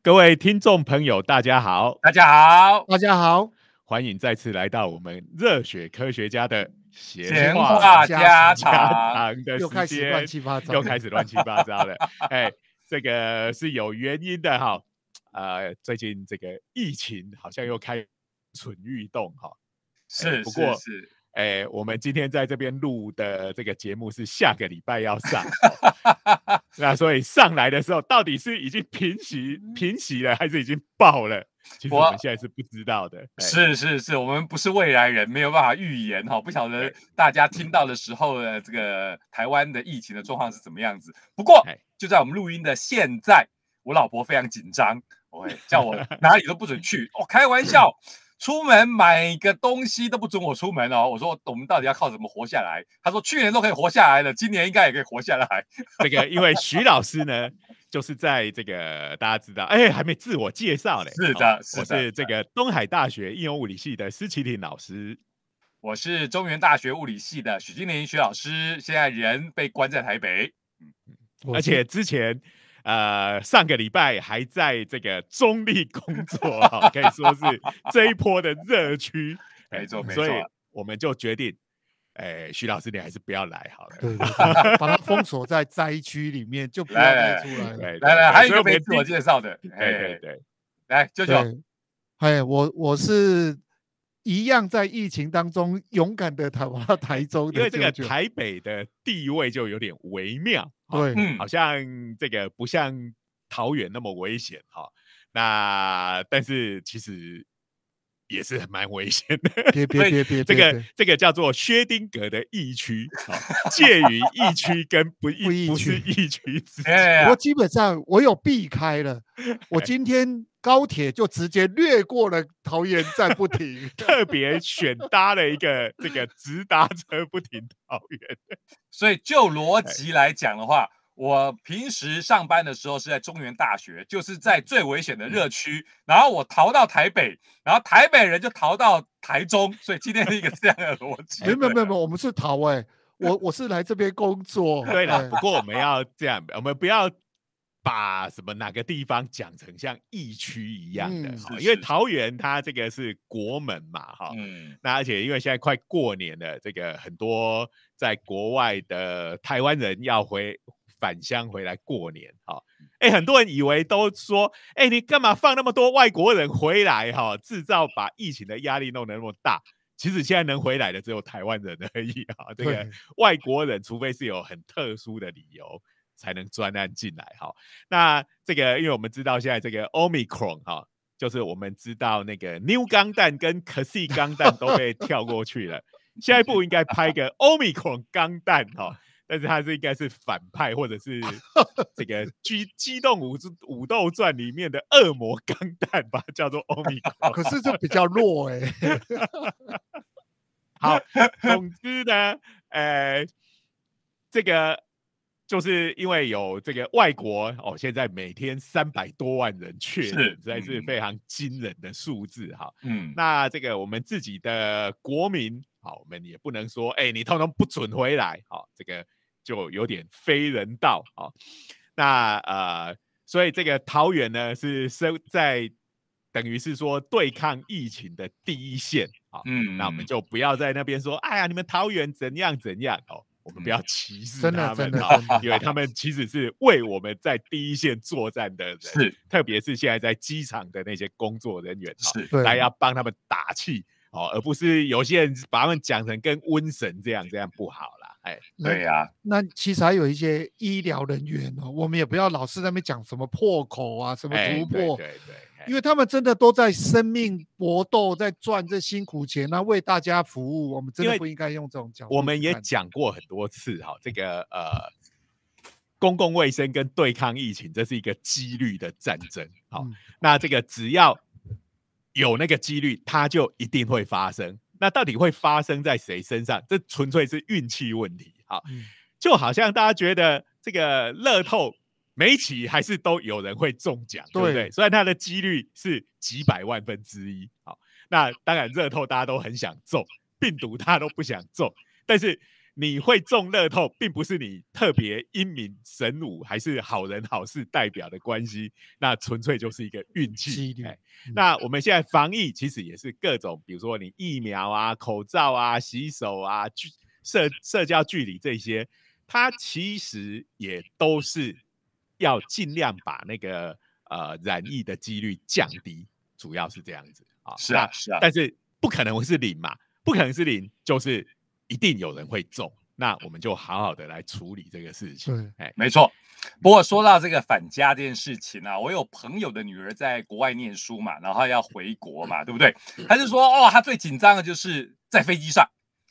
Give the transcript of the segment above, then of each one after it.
好，各位听众朋友，大家好，大家好，大家好，欢迎再次来到我们热血科学家的闲话家常的又开始乱七八糟，又开始乱七八糟了。哎，这个是有原因的哈。呃，最近这个疫情好像又开蠢欲动哈。是，不过是。哎，我们今天在这边录的这个节目是下个礼拜要上，那所以上来的时候到底是已经平息平息了，还是已经爆了？其实我们现在是不知道的。是是是，我们不是未来人，没有办法预言哈，不晓得大家听到的时候的这个台湾的疫情的状况是怎么样子。不过就在我们录音的现在，我老婆非常紧张，喂，叫我 哪里都不准去。哦，开玩笑。出门买个东西都不准我出门哦！我说我们到底要靠什么活下来？他说去年都可以活下来了，今年应该也可以活下来。这个因为徐老师呢，就是在这个大家知道，哎，还没自我介绍嘞。是的，我是这个东海大学应用物理系的施启林老师。我是中原大学物理系的许金林徐老师，现在人被关在台北，而且之前。呃，上个礼拜还在这个中立工作，可以说是这一波的热区，没错没错。所以我们就决定，哎，徐老师你还是不要来好了，对对，把它封锁在灾区里面，就不要带出来。来来，还有一个没自我介绍的，对对对，来舅舅，哎，我我是一样在疫情当中勇敢的逃到台州，因为这个台北的地位就有点微妙。对，好像这个不像桃园那么危险哈。那但是其实也是蛮危险的。别别别别，这个这个叫做薛丁格的疫区，介于疫区跟不疫不是疫区之间。我基本上我有避开了。我 今天高铁就直接掠过了桃园站不停，特别选搭了一个这个直达车不停桃园。所以就逻辑来讲的话，我平时上班的时候是在中原大学，就是在最危险的热区，然后我逃到台北，然后台北人就逃到台中，所以今天是一个这样的逻辑。没有没有没有，我们是逃哎，我我是来这边工作。对了，不过我们要这样，我们不要。把什么哪个地方讲成像疫区一样的，因为桃园它这个是国门嘛，哈，那而且因为现在快过年了，这个很多在国外的台湾人要回返乡回来过年，哈，哎，很多人以为都说，哎，你干嘛放那么多外国人回来，哈，制造把疫情的压力弄得那么大？其实现在能回来的只有台湾人而已，哈，这个外国人除非是有很特殊的理由。才能专案进来哈，那这个因为我们知道现在这个 Omicron 哈，就是我们知道那个 New 钢弹跟 c s i 钢弹都被跳过去了，下一步应该拍个 Omicron 钢弹哈，但是它是应该是反派或者是这个 《机机动武武斗传》里面的恶魔钢弹吧，叫做 Omicron，可是这比较弱哎。好，总之呢，呃，这个。就是因为有这个外国哦，现在每天三百多万人确诊，实在是非常惊人的数字哈。嗯，那这个我们自己的国民，好，我们也不能说，哎，你通通不准回来，好，这个就有点非人道好，那呃，所以这个桃园呢是生在等于是说对抗疫情的第一线啊。嗯，那我们就不要在那边说，哎呀，你们桃园怎样怎样哦。我们不要歧视他们啊，因为他们其实是为我们在第一线作战的人，是特别是现在在机场的那些工作人员，是大家要帮他们打气哦，而不是有些人把他们讲成跟瘟神这样，这样不好啦。哎，对呀，那其实还有一些医疗人员哦，我们也不要老是在那边讲什么破口啊，什么突破，对对。因为他们真的都在生命搏斗，在赚这辛苦钱，那为大家服务，我们真的不应该用这种角度。我们也讲过很多次哈，这个呃，公共卫生跟对抗疫情，这是一个几率的战争。好，那这个只要有那个几率，它就一定会发生。那到底会发生在谁身上？这纯粹是运气问题。好，就好像大家觉得这个乐透。每期还是都有人会中奖，对不对？虽然它的几率是几百万分之一，好，那当然热透大家都很想中，病毒大家都不想中，但是你会中乐透，并不是你特别英明神武还是好人好事代表的关系，那纯粹就是一个运气。那我们现在防疫其实也是各种，比如说你疫苗啊、口罩啊、洗手啊、社社交距离这些，它其实也都是要尽量把那个呃染疫的几率降低，主要是这样子啊。是啊，是啊，但是不可能是零嘛，不可能是零，就是一定有人会中。那我们就好好的来处理这个事情。哎，没错。不过说到这个返家这件事情啊，我有朋友的女儿在国外念书嘛，然后要回国嘛，对不对？他就说哦，他最紧张的就是在飞机上。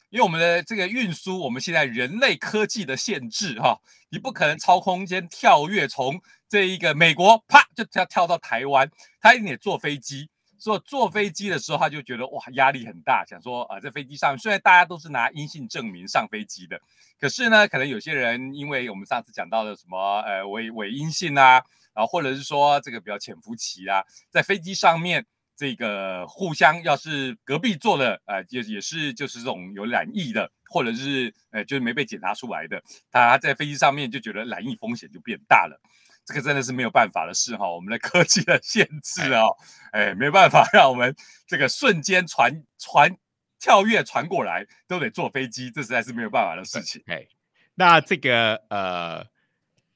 因为我们的这个运输，我们现在人类科技的限制，哈，你不可能超空间跳跃，从这一个美国啪就跳跳到台湾，他一定得坐飞机。所以坐飞机的时候，他就觉得哇压力很大，想说啊，在飞机上虽然大家都是拿阴性证明上飞机的，可是呢，可能有些人因为我们上次讲到的什么呃伪伪阴性啊，然后或者是说这个比较潜伏期啊，在飞机上面。这个互相要是隔壁坐的，呃，也也是就是这种有染疫的，或者是呃，就是没被检查出来的，他在飞机上面就觉得染疫风险就变大了。这个真的是没有办法的事哈，我们的科技的限制哦，哎，没办法让我们这个瞬间传传跳跃传过来都得坐飞机，这实在是没有办法的事情。哎，那这个呃。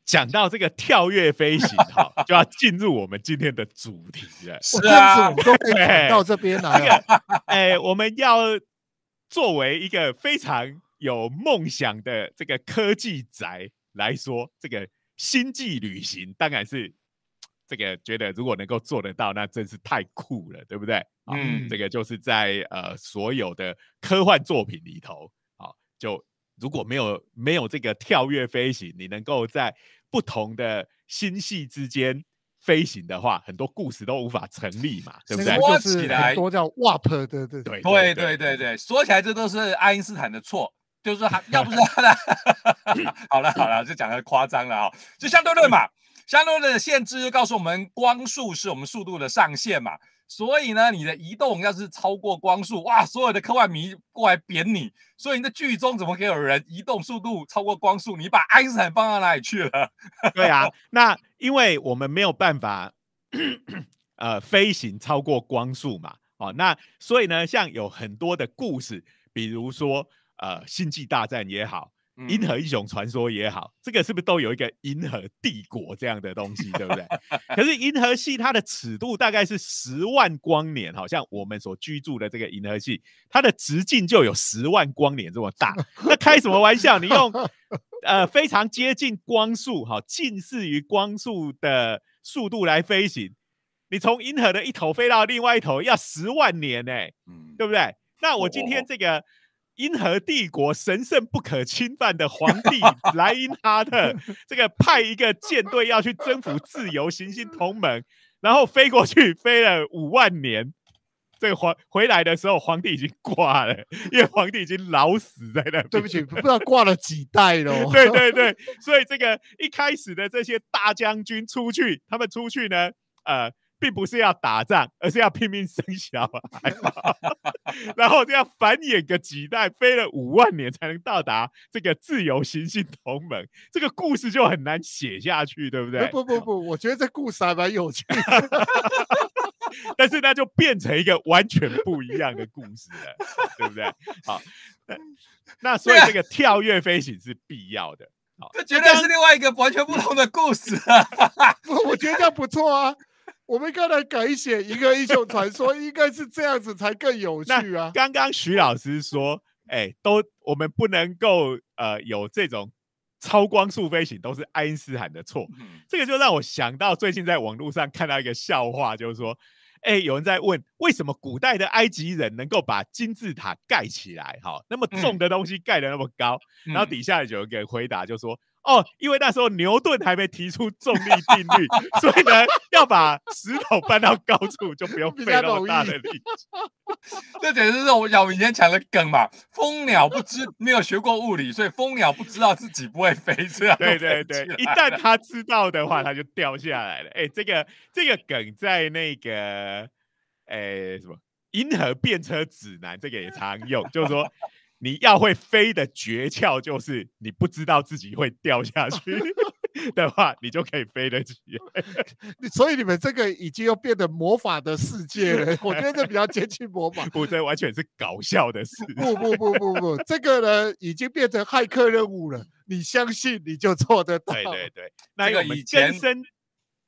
讲到这个跳跃飞行，哈，就要进入我们今天的主题了。是啊，我们都可以到这边来。哎，我们要作为一个非常有梦想的这个科技宅来说，这个星际旅行当然是这个觉得如果能够做得到，那真是太酷了，对不对？嗯，这个就是在呃所有的科幻作品里头，好就。如果没有没有这个跳跃飞行，你能够在不同的星系之间飞行的话，很多故事都无法成立嘛，对不对？说起来，多叫 warp 的，对对对对对对，说起来这都是爱因斯坦的错，就是他要不是他的，好了好了，就讲的夸张了啊，就相对论嘛，相对论的限制就告诉我们，光速是我们速度的上限嘛。所以呢，你的移动要是超过光速，哇，所有的科幻迷过来扁你。所以你的剧中怎么可以有人移动速度超过光速？你把爱因斯坦放到哪里去了？对啊，那因为我们没有办法，呃，飞行超过光速嘛。哦，那所以呢，像有很多的故事，比如说呃，星际大战也好。银河英雄传说也好，这个是不是都有一个银河帝国这样的东西，对不对？可是银河系它的尺度大概是十万光年，好像我们所居住的这个银河系，它的直径就有十万光年这么大。那开什么玩笑？你用呃非常接近光速，哈，近似于光速的速度来飞行，你从银河的一头飞到另外一头要十万年呢，嗯，对不对？那我今天这个。银河帝国神圣不可侵犯的皇帝莱因哈特，这个派一个舰队要去征服自由行星同盟，然后飞过去飞了五万年，这个皇回来的时候，皇帝已经挂了，因为皇帝已经老死在那。对不起，不知道挂了几代了。对对对，所以这个一开始的这些大将军出去，他们出去呢，呃。并不是要打仗，而是要拼命生小孩，然后这样繁衍个几代，飞了五万年才能到达这个自由行星同盟，这个故事就很难写下去，对不对？不不不，我觉得这故事还蛮有趣的，但是那就变成一个完全不一样的故事了，对不对？好，那所以这个跳跃飞行是必要的，好，这绝对是另外一个完全不同的故事啊！我觉得这样不错啊。我们刚才改写一个英雄传说，应该是这样子才更有趣啊！刚刚徐老师说，哎，都我们不能够呃有这种超光速飞行，都是爱因斯坦的错。这个就让我想到最近在网络上看到一个笑话，就是说，哎，有人在问为什么古代的埃及人能够把金字塔盖起来，哈，那么重的东西盖得那么高，然后底下有一个回答就说。哦，因为那时候牛顿还没提出重力定律，所以呢，要把石头搬到高处就不用费那么大的力。这简直是我我以前讲的梗嘛。蜂鸟不知没有学过物理，所以蜂鸟不知道自己不会飞，这样对对对。一旦他知道的话，他就掉下来了。哎，这个这个梗在那个，哎什么《银河变车指南》这个也常用，就是说。你要会飞的诀窍就是你不知道自己会掉下去 的话，你就可以飞得起。所以你们这个已经又变得魔法的世界了。我觉得这比较接近魔法，不，这完全是搞笑的事。不不不不不，这个呢已经变成骇客任务了。你相信你就做得到。对对对，那个以前生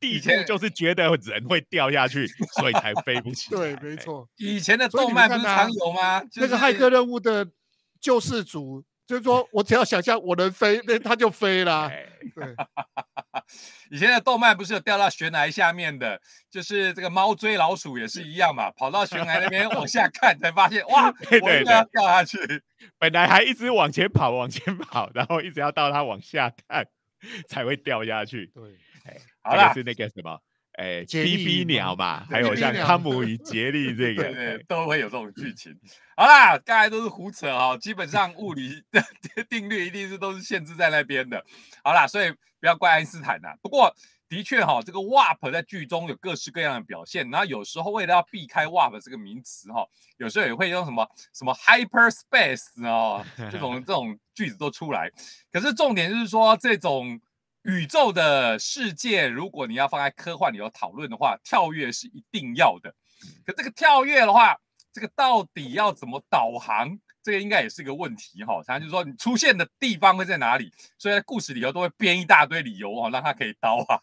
地步就是觉得人会掉下去，所以才飞不起。对，没错。以前的动漫不是常有吗？那个骇客任务的救世主，就是说我只要想象我能飞，那他就飞啦。对。以前的动漫不是有掉到悬崖下面的，就是这个猫追老鼠也是一样嘛，跑到悬崖那边往下看，才发现哇，我应该要掉下去。本来还一直往前跑，往前跑，然后一直要到它往下看，才会掉下去。对。好了，是那个什么，哎，，B B 鸟嘛，还有像汤姆与杰利这个，对，都会有这种剧情。好啦，刚才都是胡扯哦，基本上物理的 定律一定是都是限制在那边的。好啦，所以不要怪爱因斯坦呐。不过的确哈，这个 warp 在剧中有各式各样的表现，然后有时候为了要避开 warp 这个名词哈，有时候也会用什么什么 hyperspace 哦，这种这种句子都出来。可是重点就是说这种。宇宙的世界，如果你要放在科幻里头讨论的话，跳跃是一定要的。可这个跳跃的话，这个到底要怎么导航？这个应该也是个问题哈。他就是说，你出现的地方会在哪里？所以在故事里头都会编一大堆理由哦，让他可以导航，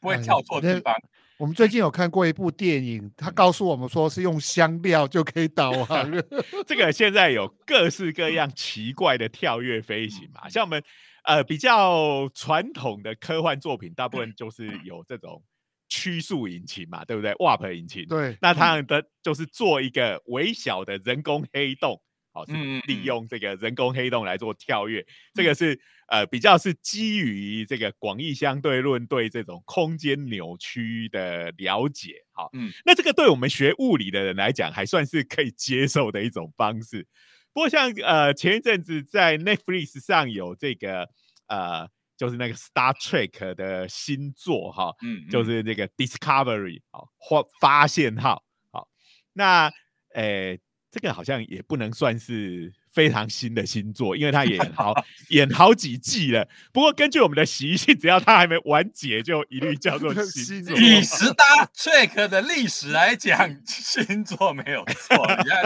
不会跳错地方。我们最近有看过一部电影，他告诉我们说是用香料就可以导航。这个现在有各式各样奇怪的跳跃飞行嘛，像我们。呃，比较传统的科幻作品，大部分就是有这种曲速引擎嘛，对不对？Warp 引擎。对。那它的就是做一个微小的人工黑洞，好，是利用这个人工黑洞来做跳跃。这个是呃比较是基于这个广义相对论对这种空间扭曲的了解。好，嗯，那这个对我们学物理的人来讲，还算是可以接受的一种方式。不过像呃前一阵子在 Netflix 上有这个呃就是那个 Star Trek 的新作哈，嗯，就是这个 Discovery 好或发现号好，那呃这个好像也不能算是。非常新的星座，因为他演好演好几季了。不过根据我们的习性，只要他还没完结，就一律叫做星座。以十大 track 的历史来讲，星座没有错。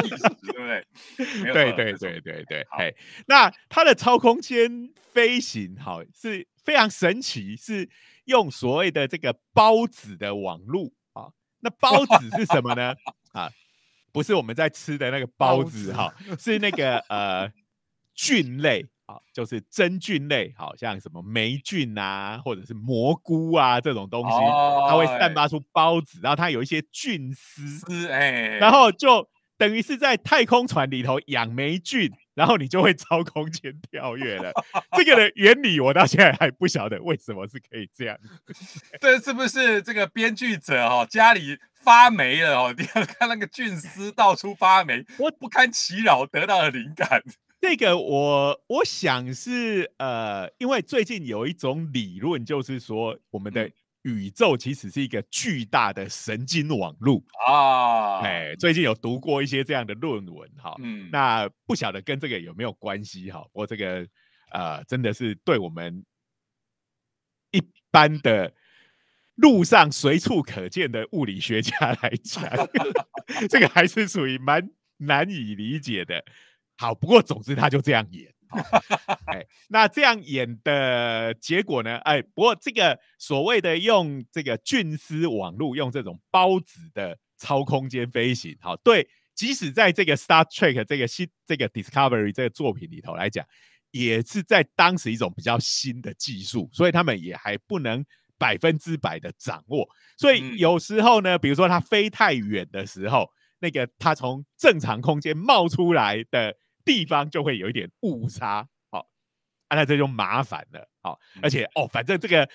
历史对不对？对对对对对。哎，那它的超空间飞行，好是非常神奇，是用所谓的这个孢子的网路啊。那孢子是什么呢？啊？不是我们在吃的那个包子哈，是那个 呃菌类啊，就是真菌类，好像什么霉菌啊，或者是蘑菇啊这种东西，它会散发出孢子，然后它有一些菌丝，哎，然后就等于是在太空船里头养霉菌，然后你就会超空间跳跃了。这个的原理我到现在还不晓得为什么是可以这样。这是不是这个编剧者哈家里？发霉了哦！你要看那个菌丝到处发霉，我不堪其扰得到了灵感。这个我我想是呃，因为最近有一种理论，就是说我们的宇宙其实是一个巨大的神经网络啊。哎，最近有读过一些这样的论文哈。嗯，那不晓得跟这个有没有关系哈？我这个呃，真的是对我们一般的。路上随处可见的物理学家来讲，这个还是属于蛮难以理解的。好，不过总之他就这样演。哎，那这样演的结果呢？哎，不过这个所谓的用这个菌丝网络，用这种孢子的超空间飞行，好，对，即使在这个 Star Trek 这个新这个 Discovery 这个作品里头来讲，也是在当时一种比较新的技术，所以他们也还不能。百分之百的掌握，所以有时候呢，比如说它飞太远的时候，那个它从正常空间冒出来的地方就会有一点误差，好，那这就麻烦了，好，而且哦，反正这个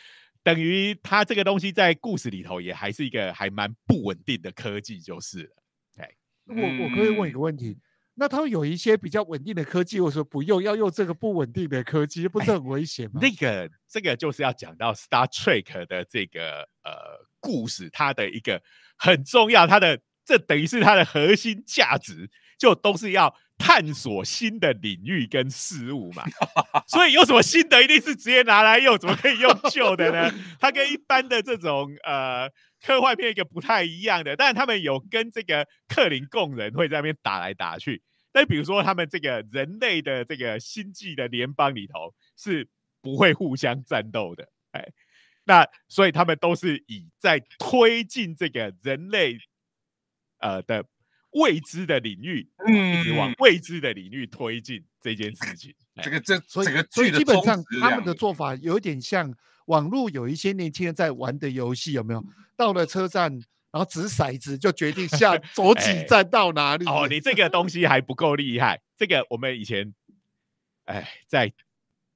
等于它这个东西在故事里头也还是一个还蛮不稳定的科技，就是了。哎，我我可以问一个问题。那他们有一些比较稳定的科技，我说不用，要用这个不稳定的科技，不是很危险吗？那个，这个就是要讲到 Star Trek 的这个呃故事，它的一个很重要，它的这等于是它的核心价值，就都是要探索新的领域跟事物嘛，所以有什么新的一定是直接拿来用，怎么可以用旧的呢？它跟一般的这种呃科幻片一个不太一样的，但是他们有跟这个克林贡人会在那边打来打去。但比如说他们这个人类的这个星际的联邦里头是不会互相战斗的，哎，那所以他们都是以在推进这个人类呃的。未知的领域，嗯，一直往未知的领域推进这件事情。这个这所以这个所以基本上他们的做法有点像网络有一些年轻人在玩的游戏，有没有？到了车站，然后掷骰子就决定下 左几站到哪里。哦，你这个东西还不够厉害。这个我们以前，哎，在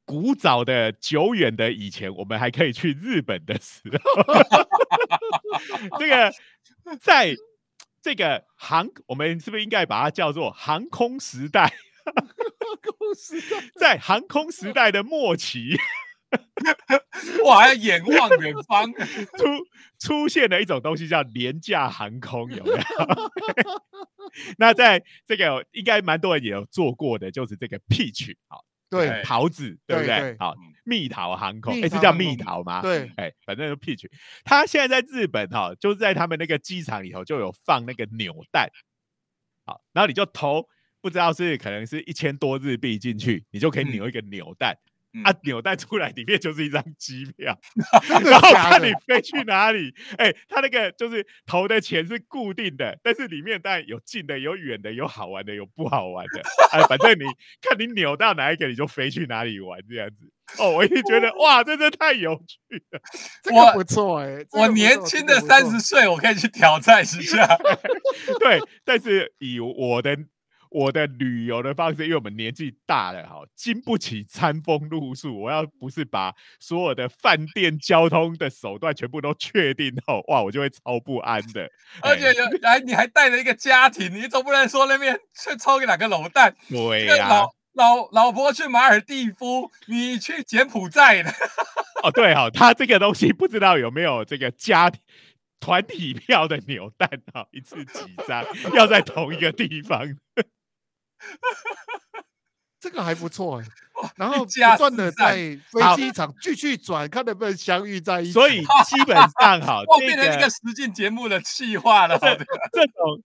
古早的久远的以前，我们还可以去日本的时候，这个在。这个航，我们是不是应该把它叫做航空时代？航空时代，在航空时代的末期，我还要眼望远方，出出现了一种东西叫廉价航空，有没有？那在这个应该蛮多人也有做过的，就是这个 Peach 好。对桃子，对不对？好，蜜桃航空，哎，是叫蜜桃吗？对，哎，反正就 Peach。他现在在日本哈，就是在他们那个机场里头就有放那个扭蛋，好，然后你就投，不知道是可能是一千多日币进去，你就可以扭一个扭蛋。啊，扭蛋出来里面就是一张机票，然后看你飞去哪里。哎，他那个就是投的钱是固定的，但是里面当然有近的、有远的、有好玩的、有不好玩的。哎，反正你看你扭到哪一个，你就飞去哪里玩这样子。哦，我一直觉得哇，这真太有趣了，这个不错哎。我年轻的三十岁，我可以去挑战一下。对，但是以我的。我的旅游的方式，因为我们年纪大了，哈，经不起餐风露宿。我要不是把所有的饭店交通的手段全部都确定后，哇，我就会超不安的。而且有，哎，你还带了一个家庭，你总不能说那边去抽个两个卤蛋。对呀，老老婆去马尔蒂夫，你去柬埔寨的。哦，对哈，他这个东西不知道有没有这个家庭团体票的扭蛋哈，一次几张，要在同一个地方。这个还不错哎，然后不断的在飞机场继续转，看能不能相遇在一起。所以基本上哈，变成一个实境节目的气化了。这种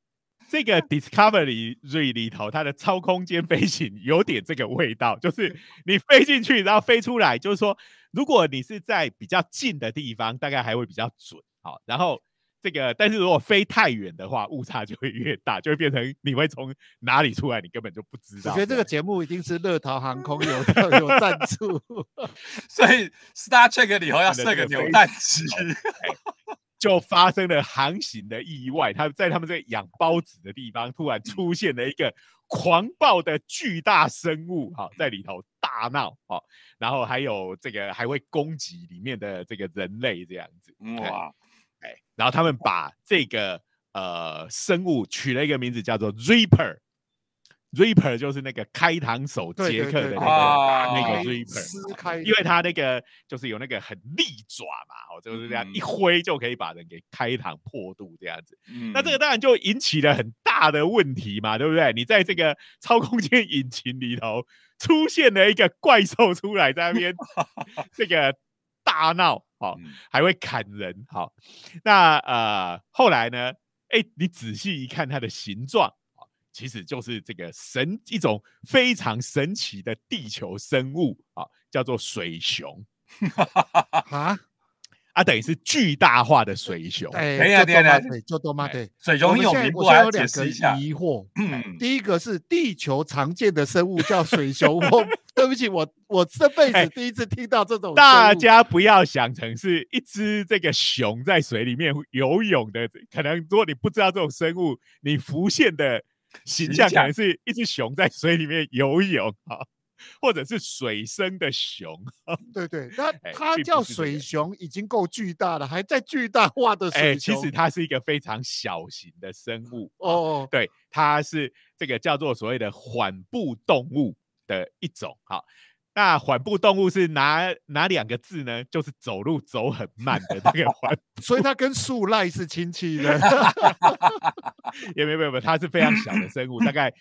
这个 Discovery 里头，它的超空间飞行有点这个味道，就是你飞进去，然后飞出来，就是说，如果你是在比较近的地方，大概还会比较准。好，然后。这个，但是如果飞太远的话，误差就会越大，就会变成你会从哪里出来，你根本就不知道。我觉得这个节目一定是乐桃航空有 有赞助，所以 Star Trek 以后要设个扭蛋机，就发生了航行的意外。他在他们这养包子的地方，突然出现了一个狂暴的巨大生物，哈，在里头大闹，哈，然后还有这个还会攻击里面的这个人类，这样子，哇。哎，然后他们把这个呃生物取了一个名字，叫做 Reaper，Reaper 就是那个开膛手杰克的那个那个 Reaper，因为他那个就是有那个很利爪嘛，哦，就是这样一挥就可以把人给开膛破肚这样子。那这个当然就引起了很大的问题嘛，对不对？你在这个超空间引擎里头出现了一个怪兽出来，在那边 这个大闹。好，还会砍人。好，那呃，后来呢？哎，你仔细一看它的形状，啊，其实就是这个神一种非常神奇的地球生物啊，叫做水熊。啊？啊，等于是巨大化的水熊。哎呀，对对，就多吗？对，水熊有名，我有两个疑惑。嗯，第一个是地球常见的生物叫水熊，我对不起，我我这辈子第一次听到这种。大家不要想成是一只这个熊在水里面游泳的，可能如果你不知道这种生物，你浮现的 形象可能是一只熊在水里面游泳啊。或者是水生的熊，对对，那它叫水熊已经够巨大了，还在巨大化的水熊。其实它是一个非常小型的生物哦，对，它是这个叫做所谓的缓步动物的一种。好，那缓步动物是哪哪两个字呢？就是走路走很慢的那个缓，所以它跟树赖是亲戚的。也没有没有，它是非常小的生物，大概。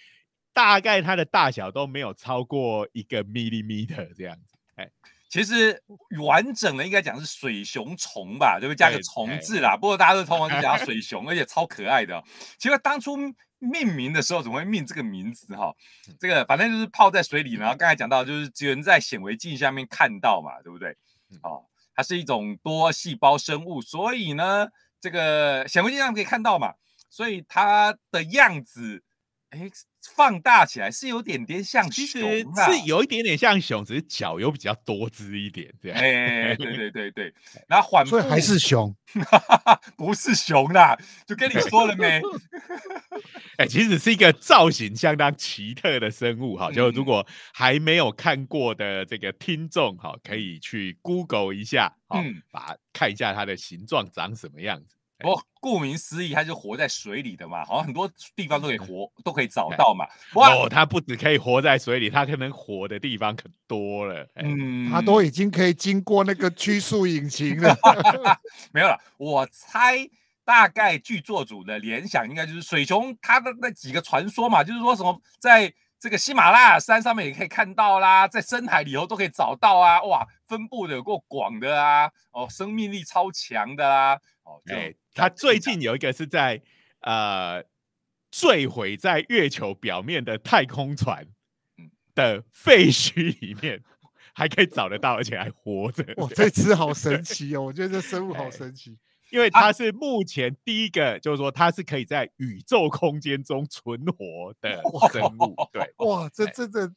大概它的大小都没有超过一个 millimeter 这样子。哎，其实完整的应该讲是水熊虫吧，对不对加个虫字啦。不过大家都通常就讲 水熊，而且超可爱的。其实当初命名的时候怎么会命这个名字哈？这个反正就是泡在水里，然后刚才讲到就是只能在显微镜下面看到嘛，对不对？哦，它是一种多细胞生物，所以呢，这个显微镜上可以看到嘛，所以它的样子。哎，放大起来是有点点像，其实是有一点点像熊，只是脚有比较多姿一点这样。哎，对对对对，然后缓步还是熊，不是熊啦，就跟你说了没？哎，其实是一个造型相当奇特的生物哈，就如果还没有看过的这个听众哈，可以去 Google 一下，嗯，把看一下它的形状长什么样子。哦，顾名思义，它就活在水里的嘛，好像很多地方都可以活，都可以找到嘛。哦，它不止可以活在水里，它可能活的地方可多了。嗯，它都已经可以经过那个曲速引擎了。没有了，我猜大概剧作组的联想应该就是水熊，它的那几个传说嘛，就是说什么在这个喜马拉雅山上面也可以看到啦，在深海里头都可以找到啊，哇，分布的有够广的啊，哦，生命力超强的啊，哦，对。他最近有一个是在呃坠毁在月球表面的太空船的废墟里面，还可以找得到，而且还活着。哇，这只好神 奇哦！我觉得这生物好神奇，因为它是目前第一个，就是说它是可以在宇宙空间中存活的生物。对，哇，这这这。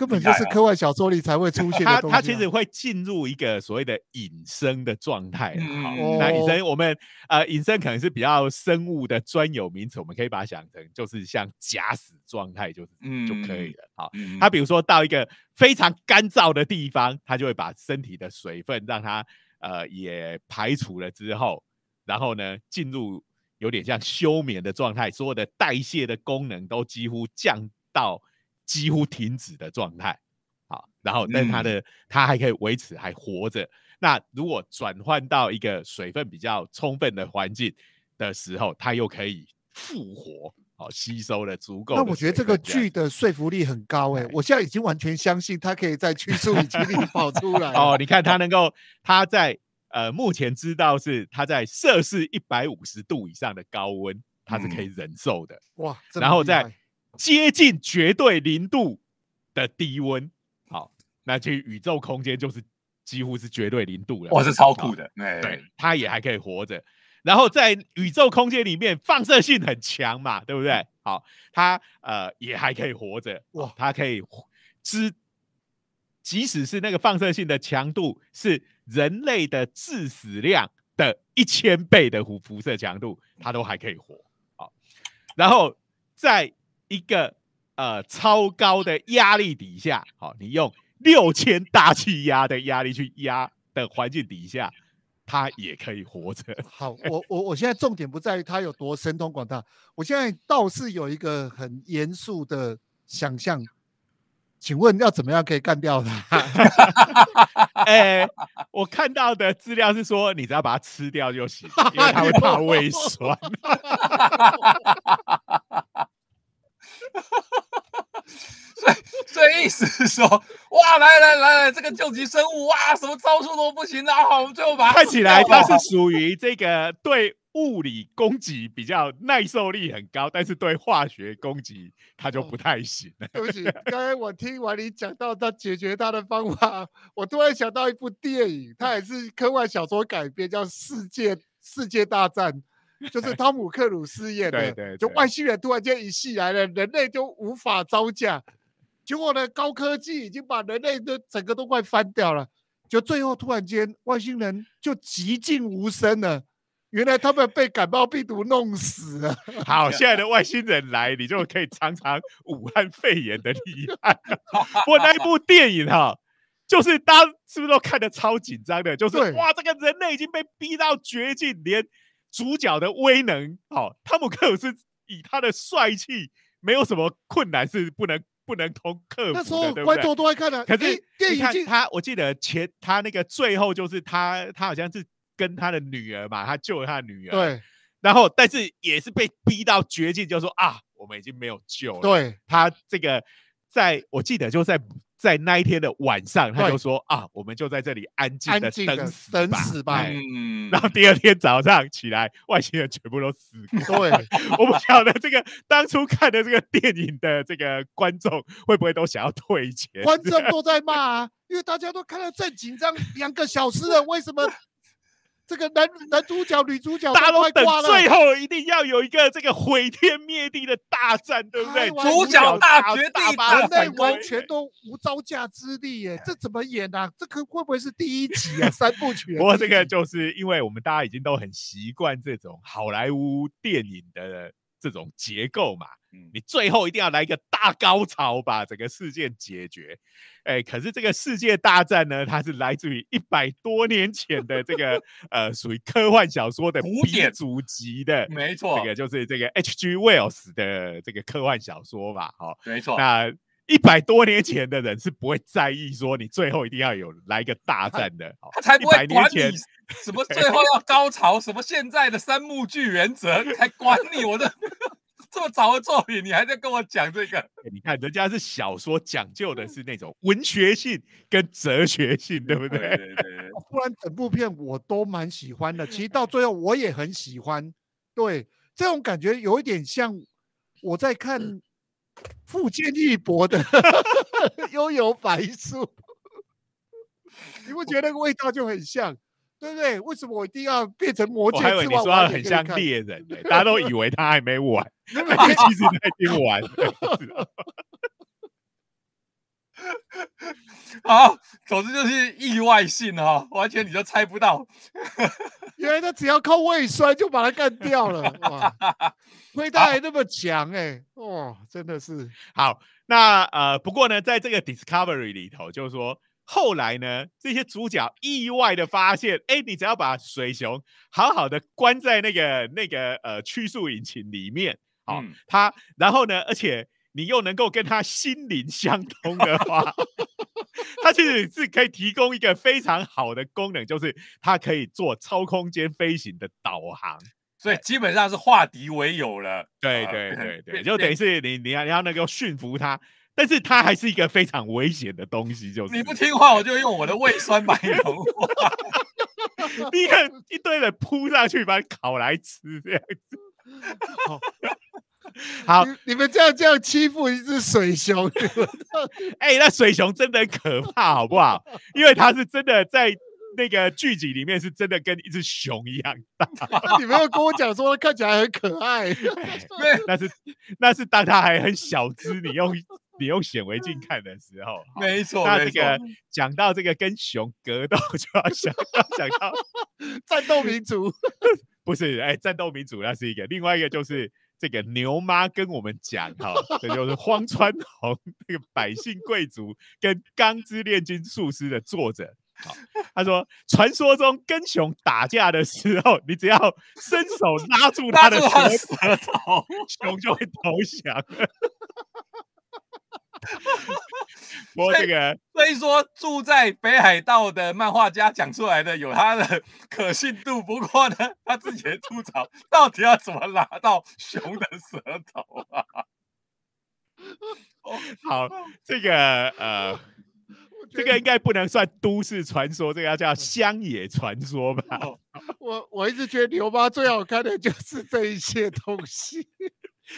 根本就是科幻小说里才会出现的东西。它其实会进入一个所谓的隐身的状态。好，那隐身我们呃隐身可能是比较生物的专有名词，我们可以把它想成就是像假死状态，就是就可以了。好，它比如说到一个非常干燥的地方，它就会把身体的水分让它呃也排除了之后，然后呢进入有点像休眠的状态，所有的代谢的功能都几乎降到。几乎停止的状态，好，然后但它的它还可以维持还活着。那如果转换到一个水分比较充分的环境的时候，它又可以复活，好，吸收了足够。那我觉得这个剧的说服力很高哎，我现在已经完全相信它可以在曲速引擎里跑出来。哦，你看它能够，它在呃目前知道是它在摄氏一百五十度以上的高温，它是可以忍受的。哇，然后在。接近绝对零度的低温，好，那去宇宙空间就是几乎是绝对零度了。哇，是超酷的，对，它也还可以活着。然后在宇宙空间里面，放射性很强嘛，对不对？好，它呃也还可以活着。哇，它可以知，即使是那个放射性的强度是人类的致死量的一千倍的辐辐射强度，它都还可以活。好，然后在一个呃超高的压力底下，好，你用六千大气压的压力去压的环境底下，它也可以活着。好，我我我现在重点不在于它有多神通广大，我现在倒是有一个很严肃的想象，请问要怎么样可以干掉它？哎，我看到的资料是说，你只要把它吃掉就行，因为它会怕胃酸。所以，所以意思是说，哇，来来来来，这个救急生物，哇，什么招数都不行啊！好，我们最后把它看起来它是属于这个对物理攻击比较耐受力很高，但是对化学攻击它就不太行。对不起，刚才我听完你讲到它解决它的方法，我突然想到一部电影，它也是科幻小说改编，叫《世界世界大战》。就是汤姆克鲁斯演的，就外星人突然间一袭来了，人类就无法招架。结果呢，高科技已经把人类的整个都快翻掉了。就最后突然间，外星人就寂静无声了。原来他们被感冒病毒弄死了。好，现在的外星人来，你就可以尝尝武汉肺炎的厉害。我那一部电影哈，就是当是不是都看得超紧张的？就是哇，这个人类已经被逼到绝境，连。主角的威能，好，汤姆克鲁斯以他的帅气，没有什么困难是不能不能通克服的。那时候观众都在看的，可是电影他，我记得前他那个最后就是他，他好像是跟他的女儿嘛，他救了他的女儿。对，然后但是也是被逼到绝境，就说啊，我们已经没有救了。对，他这个在我记得就在。在那一天的晚上，他就说啊，我们就在这里安静的等死等死吧。嗯，然后第二天早上起来，外星人全部都死过。对，我不晓得这个当初看的这个电影的这个观众会不会都想要退钱？观 众都在骂啊，因为大家都看得正紧张，两个小时了，为什么？这个男男主角、女主角，大家都等最后一定要有一个这个毁天灭地的大战，对不对？主角大绝地，人类完全都无招架之力，耶！这怎么演啊？这个会不会是第一集啊？三部曲？不过这个就是因为我们大家已经都很习惯这种好莱坞电影的这种结构嘛。你最后一定要来一个大高潮，把整个事件解决。哎，可是这个世界大战呢，它是来自于一百多年前的这个 呃，属于科幻小说的古典祖级的，没错，这个就是这个 H.G. Wells 的这个科幻小说嘛？好，没错。那一百多年前的人是不会在意说你最后一定要有来一个大战的，他才不会管你什么 最后要高潮，什么现在的三幕剧原则才管你我的。这么早的作品，你还在跟我讲这个？你看，人家是小说，讲究的是那种文学性跟哲学性，对不对？对对对。不然整部片我都蛮喜欢的。其实到最后我也很喜欢。对，这种感觉有一点像我在看富坚义博的 《悠游白书》，你不觉得那个味道就很像？对不对？为什么我一定要变成魔戒？我还以为你说很像猎人呢，大家都以为他还没完，其实他已经完了。好，总之就是意外性哈，完全你就猜不到。原来他只要靠胃酸就把他干掉了，哇！亏他还那么强哎，哇，真的是好。那呃，不过呢，在这个 Discovery 里头，就是说。后来呢，这些主角意外的发现，哎，你只要把水熊好好的关在那个那个呃曲速引擎里面，好，它，然后呢，而且你又能够跟他心灵相通的话，它其实是可以提供一个非常好的功能，就是它可以做超空间飞行的导航，所以基本上是化敌为友了。对对对对，就等于是你你要你要能够驯服它。但是它还是一个非常危险的东西，就是你不听话，我就用我的胃酸把你融化。你看一堆人扑上去把你烤来吃这样子。好，你们这样这样欺负一只水熊，哎，那水熊真的很可怕，好不好？因为它是真的在那个剧集里面是真的跟一只熊一样大。你没有跟我讲说看起来很可爱，对，那是那是当它还很小只，你用。你用显微镜看的时候，没错。那这个讲到这个跟熊格斗，就要想要想到战斗民族，不是？哎，战斗民族那是一个，另外一个就是这个牛妈跟我们讲哈，这就是荒川弘那个百姓贵族跟钢之炼金术师的作者。好，他说传说中跟熊打架的时候，你只要伸手拉住他的舌头，熊就会投降。我这个，所以说住在北海道的漫画家讲出来的有他的 可信度。不过呢，他自己的吐槽到底要怎么拿到熊的舌头啊？好，这个呃，这个应该不能算都市传说，这个要叫乡野传说吧？我我一直觉得牛妈最好看的就是这一些东西。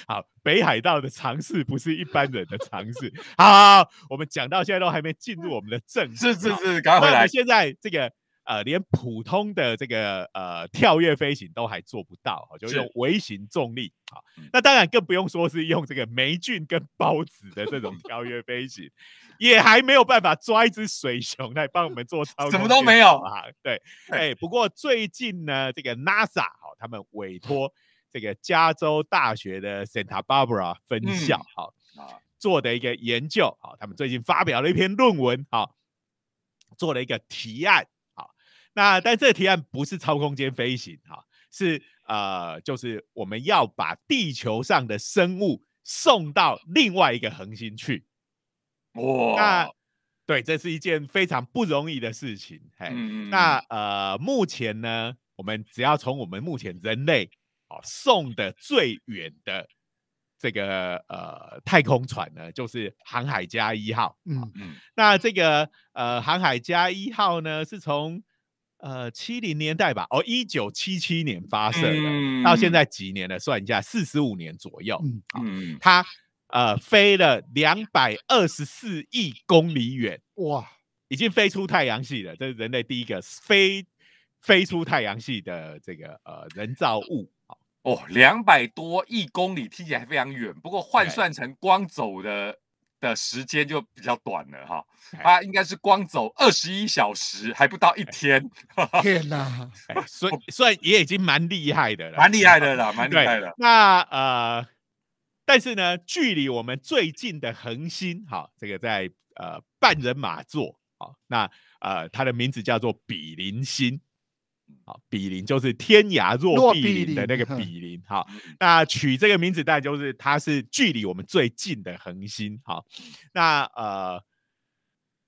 好，北海道的尝试不是一般人的尝试。好，我们讲到现在都还没进入我们的正是是是，赶快回来。现在这个呃，连普通的这个呃跳跃飞行都还做不到，就用微型重力。好，那当然更不用说是用这个霉菌跟孢子的这种跳跃飞行，也还没有办法抓一只水熊来帮我们做操。什么都没有啊？对，哎，不过最近呢，这个 NASA 好，他们委托。这个加州大学的 Santa Barbara 分校，好做的一个研究，好，他们最近发表了一篇论文，好，做了一个提案，好，那但这个提案不是超空间飞行，哈，是呃，就是我们要把地球上的生物送到另外一个恒星去，哇，那对，这是一件非常不容易的事情，嘿，那呃，目前呢，我们只要从我们目前人类。送的最远的这个呃太空船呢，就是航海家一号。嗯嗯，那这个呃航海家一号呢，是从呃七零年代吧，哦一九七七年发射的，到现在几年了？算一下，四十五年左右。嗯嗯，它呃飞了两百二十四亿公里远，哇，已经飞出太阳系了。这是人类第一个飞飞出太阳系的这个呃人造物。哦，两百多亿公里听起来非常远，不过换算成光走的的时间就比较短了哈。它应该是光走二十一小时，还不到一天。天哪，所以算也已经蛮厉害的了，蛮厉害的了，蛮厉害的。那呃，但是呢，距离我们最近的恒星，哈，这个在呃半人马座，好，那呃它的名字叫做比邻星。好，比邻就是天涯若比邻的那个比邻。好，那取这个名字，但就是它是距离我们最近的恒星。好，那呃，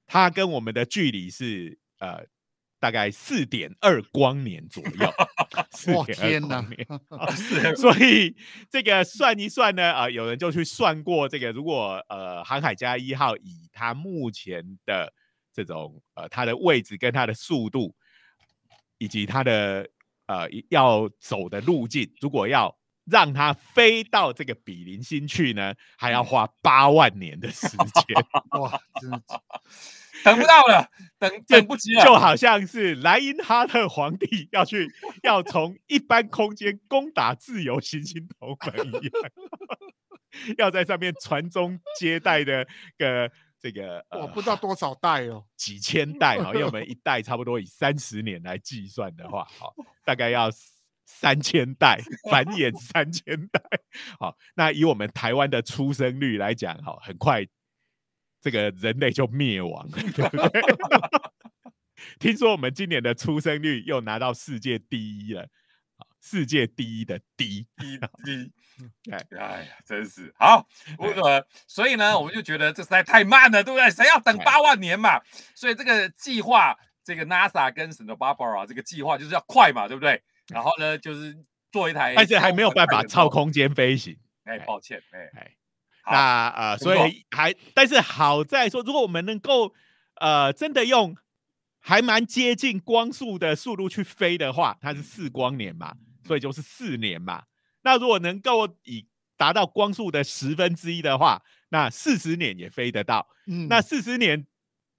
它跟我们的距离是呃大概四点二光年左右。哇天哪！所以这个算一算呢，啊，有人就去算过这个，如果呃航海家一号以它目前的这种呃它的位置跟它的速度。以及它的呃要走的路径，如果要让它飞到这个比邻星去呢，还要花八万年的时间。哇，真的等不到了，等等不及了，就好像是莱茵哈特皇帝要去 要从一般空间攻打自由行星头门一样，要在上面传宗接代的个。这个我不知道多少代哦，几千代哈，因为我们一代差不多以三十年来计算的话，好，大概要三千代繁衍三千代。好，那以我们台湾的出生率来讲，哈，很快这个人类就灭亡了，对不对？听说我们今年的出生率又拿到世界第一了，世界第一的低低低。哎，哎呀，真是好，我呃，所以呢，我们就觉得这实在太慢了，对不对？谁要等八万年嘛？所以这个计划，这个 NASA 跟 Santa Barbara 这个计划就是要快嘛，对不对？然后呢，就是做一台，但是还没有办法超空间飞行。哎，抱歉，哎哎，那呃，所以还，但是好在说，如果我们能够呃，真的用还蛮接近光速的速度去飞的话，它是四光年嘛，所以就是四年嘛。那如果能够以达到光速的十分之一的话，那四十年也飞得到。嗯，那四十年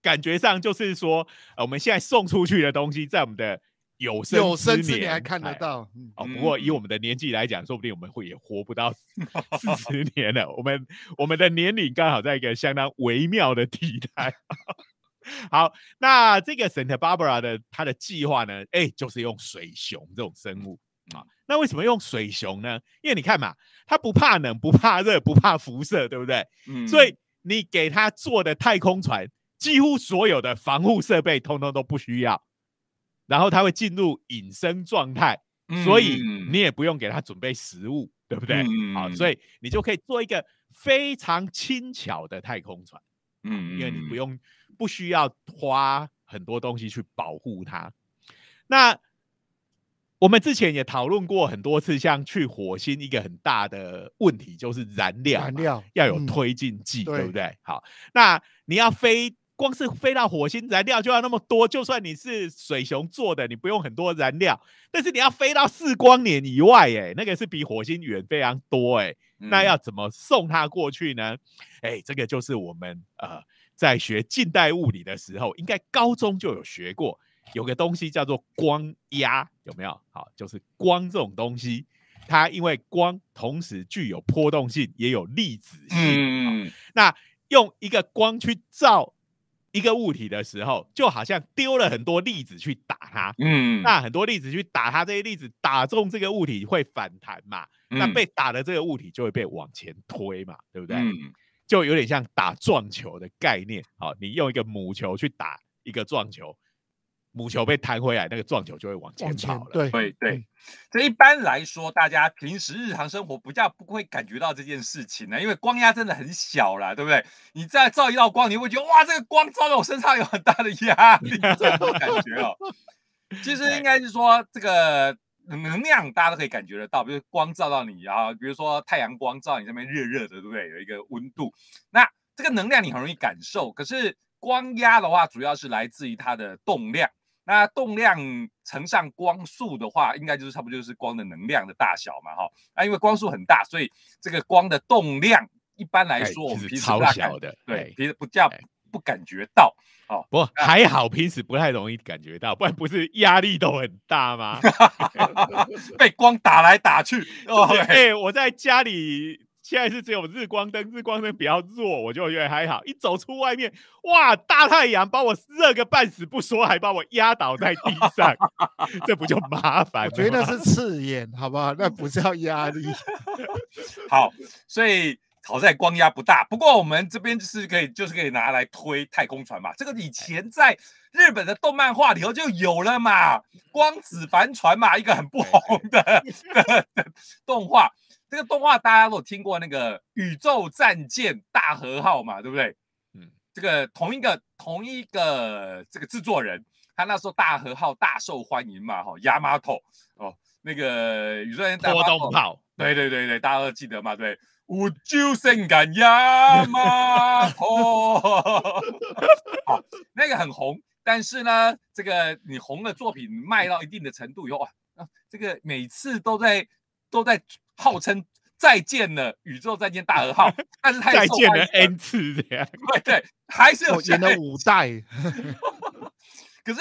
感觉上就是说，呃，我们现在送出去的东西，在我们的有生有生之年还看得到。哦，不过以我们的年纪来讲，说不定我们会也活不到四十 年了。我们我们的年龄刚好在一个相当微妙的地带。好，那这个 Santa Barbara 的它的计划呢？哎，就是用水熊这种生物。啊，那为什么用水熊呢？因为你看嘛，它不怕冷，不怕热，不怕辐射，对不对？嗯，所以你给它做的太空船，几乎所有的防护设备通通都不需要，然后它会进入隐身状态，所以你也不用给它准备食物，对不对？好，所以你就可以做一个非常轻巧的太空船，嗯，因为你不用不需要花很多东西去保护它，那。我们之前也讨论过很多次，像去火星一个很大的问题就是燃料，燃料要有推进剂，对不对？好，那你要飞，光是飞到火星，燃料就要那么多。就算你是水熊做的，你不用很多燃料，但是你要飞到四光年以外，哎，那个是比火星远非常多，哎，那要怎么送它过去呢？哎，这个就是我们呃在学近代物理的时候，应该高中就有学过。有个东西叫做光压，有没有？好，就是光这种东西，它因为光同时具有波动性，也有粒子性。嗯，那用一个光去照一个物体的时候，就好像丢了很多粒子去打它。嗯，那很多粒子去打它，这些粒子打中这个物体会反弹嘛？那被打的这个物体就会被往前推嘛？对不对？嗯，就有点像打撞球的概念。好，你用一个母球去打一个撞球。母球被弹回来，那个撞球就会往前跑了。对对对，这一般来说，大家平时日常生活不叫不会感觉到这件事情呢，因为光压真的很小啦，对不对？你再照一道光，你会觉得哇，这个光照在我身上有很大的压力，这种感觉哦。其实应该是说，这个能量大家都可以感觉得到，比如光照到你啊，比如说太阳光照你这边热热的，对不对？有一个温度，那这个能量你很容易感受。可是光压的话，主要是来自于它的动量。那动量乘上光速的话，应该就是差不多就是光的能量的大小嘛，哈。那因为光速很大，所以这个光的动量一般来说我们平时超小的，对，平时不叫不感觉到。哦，不过还好，平时不太容易感觉到，不然不是压力都很大吗？被光打来打去。哦哎，我在家里现在是只有日光灯，日光灯比较弱，我就觉得还好。一走出外面，哇，大太阳把我热个半死不说，还把我压倒在地上，这不就麻烦？我觉得是刺眼，好不好？那不是要压力。好，所以。好在光压不大，不过我们这边就是可以，就是可以拿来推太空船嘛。这个以前在日本的动漫画里头就有了嘛，光子帆船嘛，一个很不红的 动画。这个动画大家都有听过那个宇宙战舰大和号嘛，对不对？嗯，这个同一个同一个这个制作人，他那时候大和号大受欢迎嘛，哈，亚马头哦，那个宇宙战舰大和号，对对对对，大家都记得嘛，对。我就性感呀嘛哦，好，那个很红，但是呢，这个你红的作品卖到一定的程度以后啊，这个每次都在都在号称再见了宇宙再见大和号，但是他再见了 N 次这样，对对，还是有演了五代，可是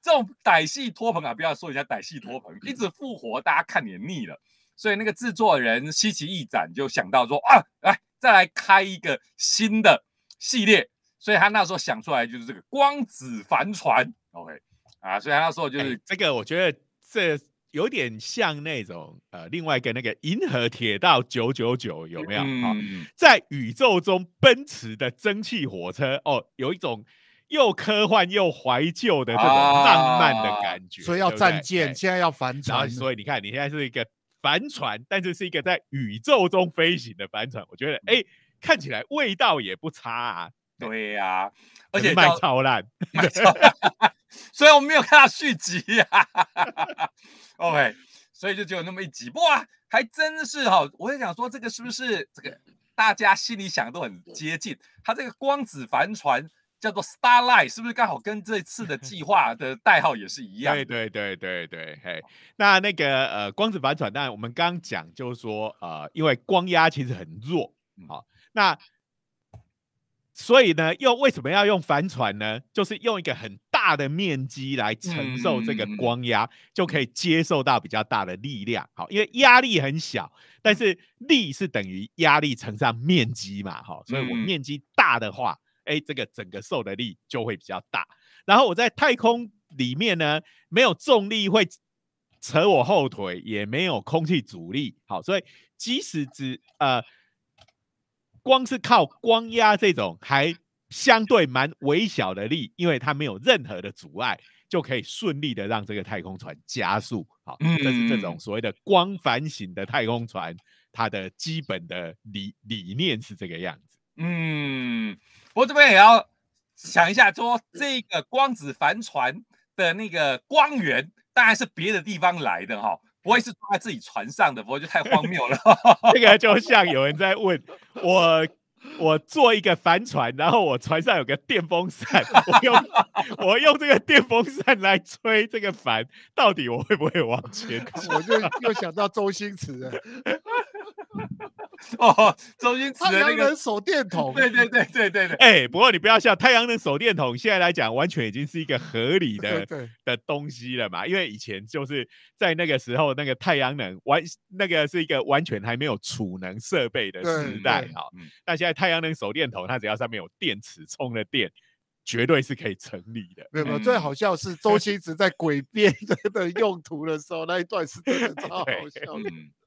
这种歹戏托棚啊，不要说人家歹戏托棚，一直复活，大家看也腻了。所以那个制作人西奇一展就想到说啊，来再来开一个新的系列，所以他那时候想出来就是这个光子帆船，OK。啊，所以他那时候就是这个，我觉得这有点像那种呃，另外一个那个银河铁道九九九有没有？哈，在宇宙中奔驰的蒸汽火车哦，有一种又科幻又怀旧的这种浪漫的感觉。所以要战舰，现在要帆船，所以你看你现在是一个。帆船，但是是一个在宇宙中飞行的帆船，我觉得哎，看起来味道也不差啊。对呀，而且卖超烂，卖超烂。所以我们没有看到续集呀。OK，所以就只有那么一集，哇，还真是哈。我在想说，这个是不是这个大家心里想的都很接近？它这个光子帆船。叫做 Starlight，是不是刚好跟这次的计划的代号也是一样？对对对对对，嘿，那那个呃光子帆船，当然我们刚刚讲就是说呃，因为光压其实很弱，好，那所以呢，又为什么要用帆船呢？就是用一个很大的面积来承受这个光压，就可以接受到比较大的力量，好，因为压力很小，但是力是等于压力乘上面积嘛，哈，所以我面积大的话。哎，这个整个受的力就会比较大。然后我在太空里面呢，没有重力会扯我后腿，也没有空气阻力。好，所以即使只呃，光是靠光压这种还相对蛮微小的力，因为它没有任何的阻碍，就可以顺利的让这个太空船加速。好，这是这种所谓的光帆型的太空船，它的基本的理理念是这个样子。嗯。我这边也要想一下，说这个光子帆船的那个光源当然是别的地方来的哈，不会是坐在自己船上的，不会就太荒谬了。这个就像有人在问 我，我坐一个帆船，然后我船上有个电风扇，我用 我用这个电风扇来吹这个帆，到底我会不会往前？我就又想到周星驰了。哦，周星驰的那个手电筒，对对对对对对。哎，不过你不要笑，太阳能手电筒现在来讲，完全已经是一个合理的的东西了嘛。因为以前就是在那个时候，那个太阳能完那个是一个完全还没有储能设备的时代哈。但现在太阳能手电筒，它只要上面有电池充了电，绝对是可以成立的。没有，最好笑是周星驰在诡辩 的用途的时候，那一段是真的超好笑。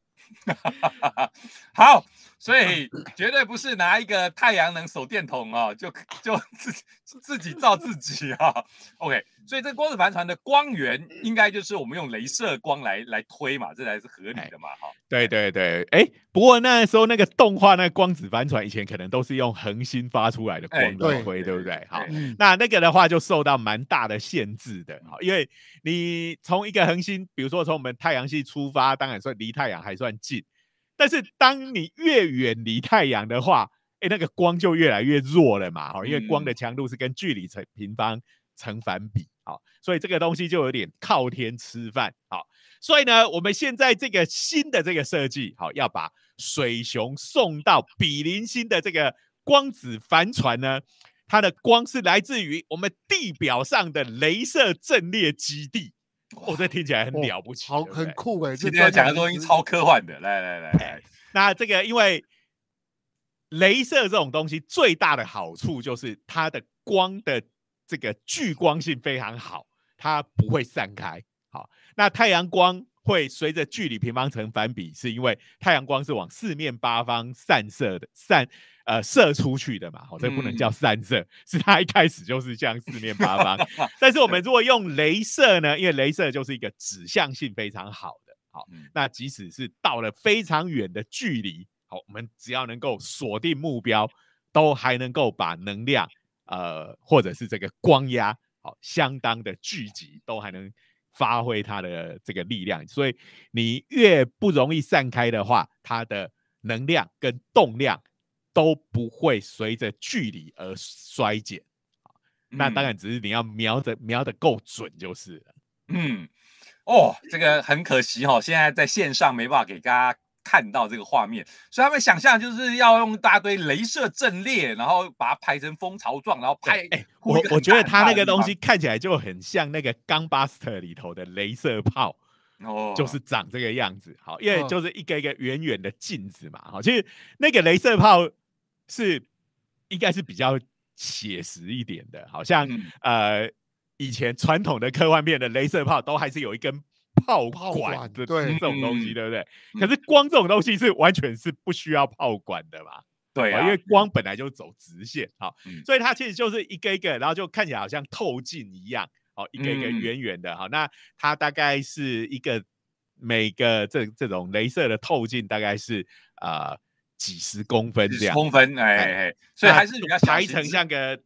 好，所以绝对不是拿一个太阳能手电筒哦，就就自己自己照自己啊。OK，所以这光子帆船的光源应该就是我们用镭射光来来推嘛，这才是合理的嘛。哈，对对对，哎，不过那时候那个动画那光子帆船以前可能都是用恒星发出来的光来推，对不对？好，那那个的话就受到蛮大的限制的，好，因为你从一个恒星，比如说从我们太阳系出发，当然算离太阳还算近。但是当你越远离太阳的话，哎，那个光就越来越弱了嘛，哈，因为光的强度是跟距离成平方成反比，好，所以这个东西就有点靠天吃饭，好，所以呢，我们现在这个新的这个设计，好，要把水熊送到比邻星的这个光子帆船呢，它的光是来自于我们地表上的镭射阵列基地。哦，这听起来很了不起，好，很酷哎！今天讲的东西超科幻的，来来来，那这个因为镭射这种东西最大的好处就是它的光的这个聚光性非常好，它不会散开。好，那太阳光会随着距离平方成反比，是因为太阳光是往四面八方散射的，散。呃，射出去的嘛，好，这不能叫散射，是它一开始就是这样四面八方。但是我们如果用镭射呢，因为镭射就是一个指向性非常好的，好，那即使是到了非常远的距离，好，我们只要能够锁定目标，都还能够把能量，呃，或者是这个光压，好，相当的聚集，都还能发挥它的这个力量。所以你越不容易散开的话，它的能量跟动量。都不会随着距离而衰减，那当然只是你要瞄的瞄的够准就是了。嗯，哦，这个很可惜哈，现在在线上没办法给大家看到这个画面，所以他们想象就是要用一大堆镭射阵列，然后把它拍成蜂巢状，然后拍。哎，我我觉得他那个东西看起来就很像那个《钢巴斯特》里头的镭射炮。哦，就是长这个样子。好，因为就是一个一个圆圆的镜子嘛。好，其实那个镭射炮。是，应该是比较写实一点的，好像呃，以前传统的科幻片的镭射炮都还是有一根炮管的这种东西，对不对？可是光这种东西是完全是不需要炮管的嘛？对啊，因为光本来就走直线，好，所以它其实就是一个一个，然后就看起来好像透镜一样，好，一个一个圆圆的，好，那它大概是一个每个这这种镭射的透镜大概是呃。几十公分这样，公分哎，所以还是比较排成像个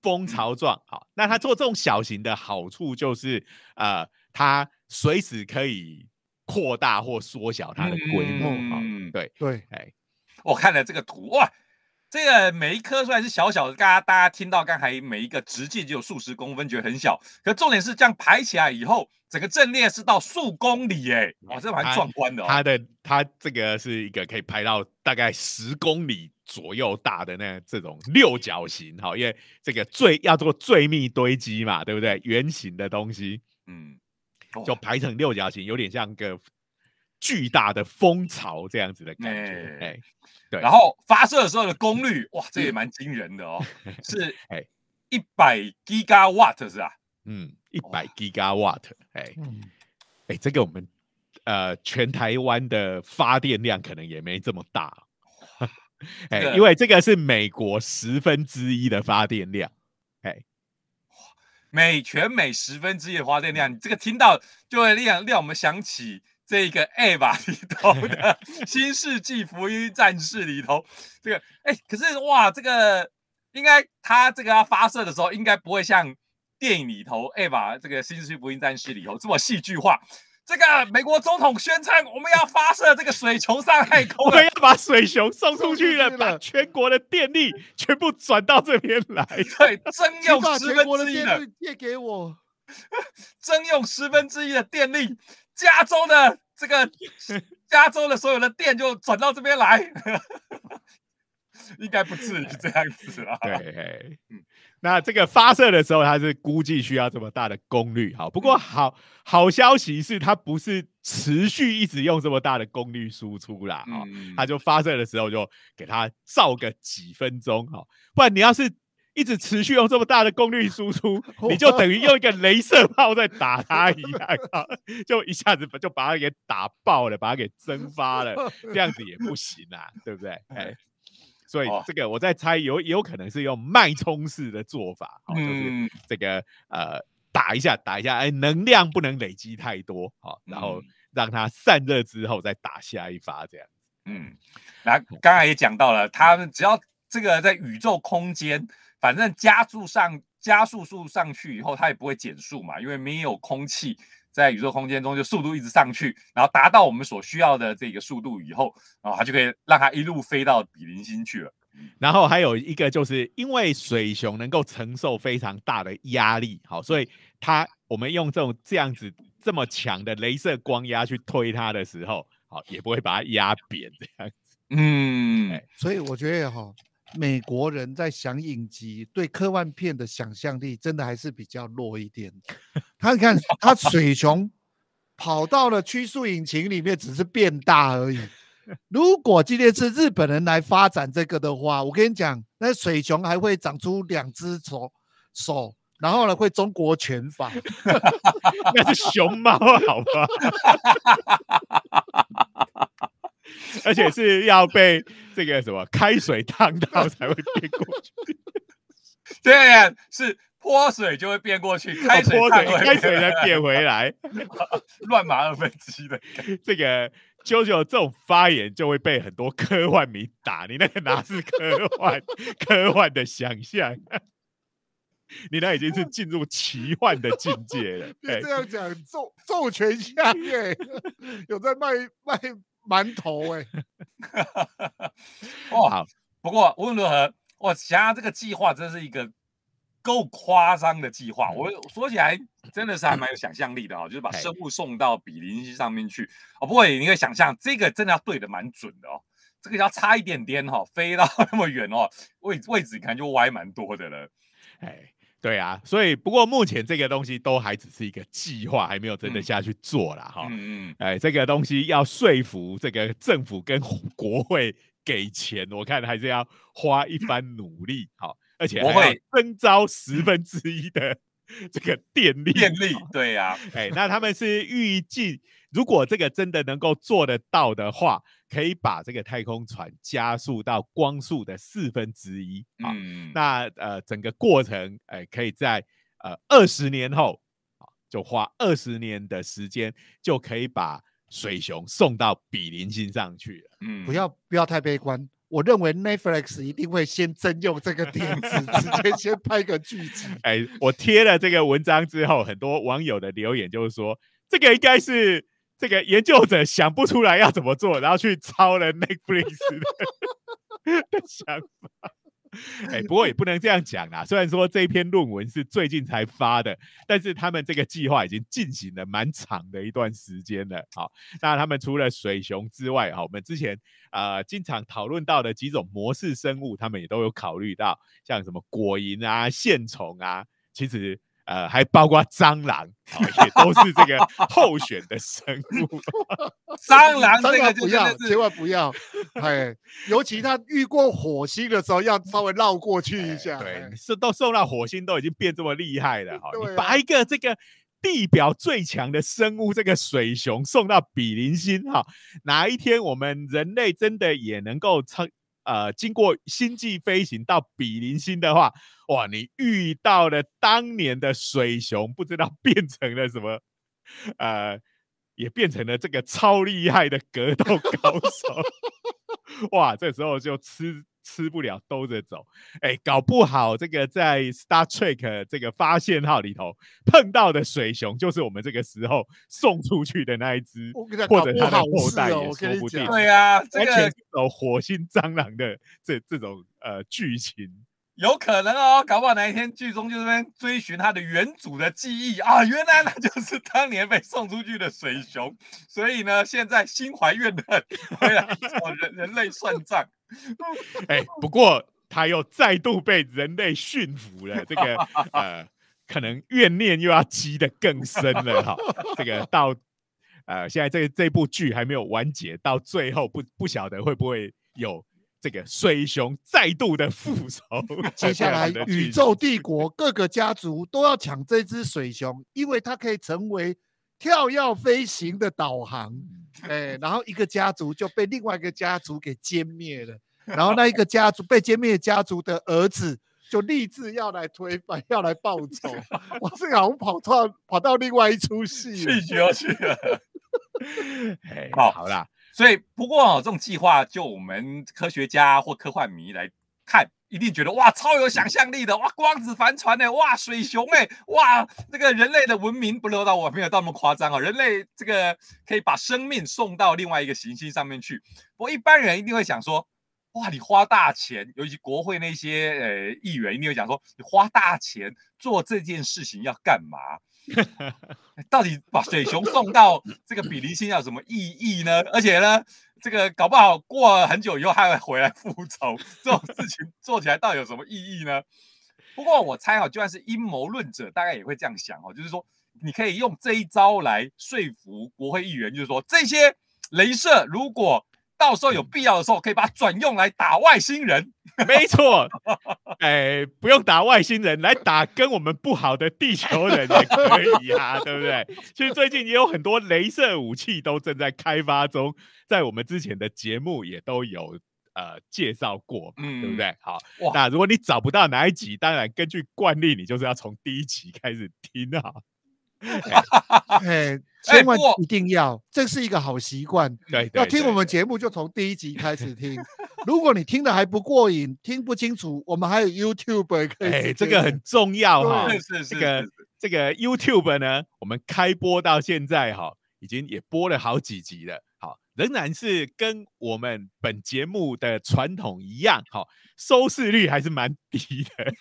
蜂巢状。好，那它做这种小型的好处就是，呃，它随时可以扩大或缩小它的规模。嗯，对对，哎，我看了这个图哇。这个每一颗虽然是小小的，大家大家听到刚才每一个直径就有数十公分，觉得很小。可重点是这样排起来以后，整个阵列是到数公里，哎，哇，这蛮壮观的。它的它这个是一个可以排到大概十公里左右大的那这种六角形，哈，因为这个最要做最密堆积嘛，对不对？圆形的东西，嗯，就排成六角形，有点像个巨大的蜂巢这样子的感觉，哎。对，然后发射的时候的功率，哇，这也蛮惊人的哦，是哎。一百 gigawatt 是吧？嗯，一百 gigawatt，哎，哎，这个我们呃全台湾的发电量可能也没这么大，哎，因为这个是美国十分之一的发电量，哎，美全美十分之一的发电量，你这个听到就会让让我们想起。这个 A 吧 里头的 《新世纪福音战士》里头，这个哎，可是哇，这个应该它这个要发射的时候，应该不会像电影里头 A 吧这个《新世纪福音战士》里头这么戏剧化。这个美国总统宣称，我们要发射这个水球上太空，我们要把水熊送出去了，把全国的电力全部转到这边来。对，征用十分之一的借给我，征用十分之一的电力。加州的这个 加州的所有的电就转到这边来，应该不至于这样子啊。对，那这个发射的时候，它是估计需要这么大的功率。好，不过好好消息是，它不是持续一直用这么大的功率输出啦。哦，它就发射的时候就给它照个几分钟。哈，不然你要是一直持续用这么大的功率输出，你就等于用一个镭射炮在打它一样，就一下子就把它给打爆了，把它给蒸发了，这样子也不行啊，对不对？哎，所以这个我在猜，有有可能是用脉冲式的做法，就是这个呃打一下打一下，哎，能量不能累积太多，好，然后让它散热之后再打下一发，这样。嗯，那刚才也讲到了，他们只要这个在宇宙空间。反正加速上加速速上去以后，它也不会减速嘛，因为没有空气在宇宙空间中，就速度一直上去，然后达到我们所需要的这个速度以后，然后它就可以让它一路飞到比邻星去了。然后还有一个就是因为水熊能够承受非常大的压力，好，所以它我们用这种这样子这么强的镭射光压去推它的时候，好也不会把它压扁这样子。嗯，所以我觉得哈。美国人在想影集，对科幻片的想象力真的还是比较弱一点。他看 他水熊跑到了曲速引擎里面，只是变大而已。如果今天是日本人来发展这个的话，我跟你讲，那水熊还会长出两只手手，然后呢会中国拳法，那是熊猫，好吧？而且是要被这个什么开水烫到才会变过去，对，是泼水就会变过去，开水开水再变回来，乱码二分之一的。这个啾啾这种发言就会被很多科幻迷打，你那个哪是科幻？科幻的想象，你那已经是进入奇幻的境界了。别这样讲，咒咒拳下耶，有在卖卖。馒头哎，哇！不过无论如何，我想想这个计划真是一个够夸张的计划。我说起来真的是还蛮有想象力的哈，就是把生物送到比邻星上面去哦。不过你可以想象，这个真的要对的蛮准的哦。这个要差一点点哈，飞到 那么远哦，位位置可能就歪蛮多的了。哎。对啊，所以不过目前这个东西都还只是一个计划，还没有真的下去做啦哈。嗯嗯。哎，这个东西要说服这个政府跟国会给钱，我看还是要花一番努力。好，而且还会征招十分之一的这个电力。电力，对呀。哎，那他们是预计，如果这个真的能够做得到的话。可以把这个太空船加速到光速的四分之一啊，那呃整个过程哎可以在呃二十年后啊就花二十年的时间就可以把水熊送到比邻星上去了。嗯，不要不要太悲观，我认为 Netflix 一定会先征用这个点子，直接先拍个剧集。哎，我贴了这个文章之后，很多网友的留言就是说，这个应该是。这个研究者想不出来要怎么做，然后去抄了 Netflix 的 想法。哎，不过也不能这样讲啦。虽然说这篇论文是最近才发的，但是他们这个计划已经进行了蛮长的一段时间了。好，那他们除了水熊之外，哈，我们之前呃经常讨论到的几种模式生物，他们也都有考虑到，像什么果蝇啊、线虫啊，其实。呃，还包括蟑螂，也都是这个候选的生物。蟑螂这个不要，千万不要。哎，尤其他遇过火星的时候，要稍微绕过去一下。对，是都送到火星都已经变这么厉害了，哈，你把一个这个地表最强的生物，这个水熊送到比邻星，哈，哪一天我们人类真的也能够称？呃，经过星际飞行到比邻星的话，哇，你遇到了当年的水熊，不知道 变成了什么，呃，也变成了这个超厉害的格斗高手，哇，这时候就吃。吃不了兜着走，哎，搞不好这个在 Star Trek 这个发现号里头碰到的水熊，就是我们这个时候送出去的那一只，或者它的后代也说不定。对啊，这个有火星蟑螂的这这种呃剧情。有可能哦，搞不好哪一天剧中就这边追寻他的原主的记忆啊，原来那就是当年被送出去的水熊，所以呢，现在心怀怨恨，回来找人人类算账。哎，不过他又再度被人类驯服了，这个 呃，可能怨念又要积得更深了哈。这个到呃，现在这这部剧还没有完结，到最后不不晓得会不会有。这个水熊再度的复仇。接下来，宇宙帝国各个家族都要抢这只水熊，因为它可以成为跳跃飞行的导航。哎，然后一个家族就被另外一个家族给歼灭了。然后那一个家族被歼灭家族的儿子就立志要来推翻，要来报仇。我这个好像跑到跑到另外一出戏，去就要去了。好，好啦。所以不过这种计划，就我们科学家或科幻迷来看，一定觉得哇，超有想象力的哇，光子帆船呢，哇，水熊哎，哇，这个人类的文明不留到我没有到那么夸张啊，人类这个可以把生命送到另外一个行星上面去。不过一般人一定会想说。哇！你花大钱，尤其国会那些呃议员一定会讲说，你花大钱做这件事情要干嘛？到底把水熊送到这个比邻星要什么意义呢？而且呢，这个搞不好过了很久以后还会回来复仇，这种事情做起来到底有什么意义呢？不过我猜哦，就算是阴谋论者，大概也会这样想哦，就是说你可以用这一招来说服国会议员，就是说这些镭射如果。到时候有必要的时候，可以把它转用来打外星人。没错，哎，不用打外星人，来打跟我们不好的地球人也可以啊，对不对？其实最近也有很多镭射武器都正在开发中，在我们之前的节目也都有呃介绍过，嗯，对不对？好，那如果你找不到哪一集，当然根据惯例，你就是要从第一集开始听啊。哎，千万一定要，这是一个好习惯。对，要听我们节目就从第一集开始听。如果你听的还不过瘾，听不清楚，我们还有 YouTube 可以。哎，这个很重要哈。是是是。这个这个 YouTube 呢，我们开播到现在哈，已经也播了好几集了。好，仍然是跟我们本节目的传统一样，好，收视率还是蛮低的。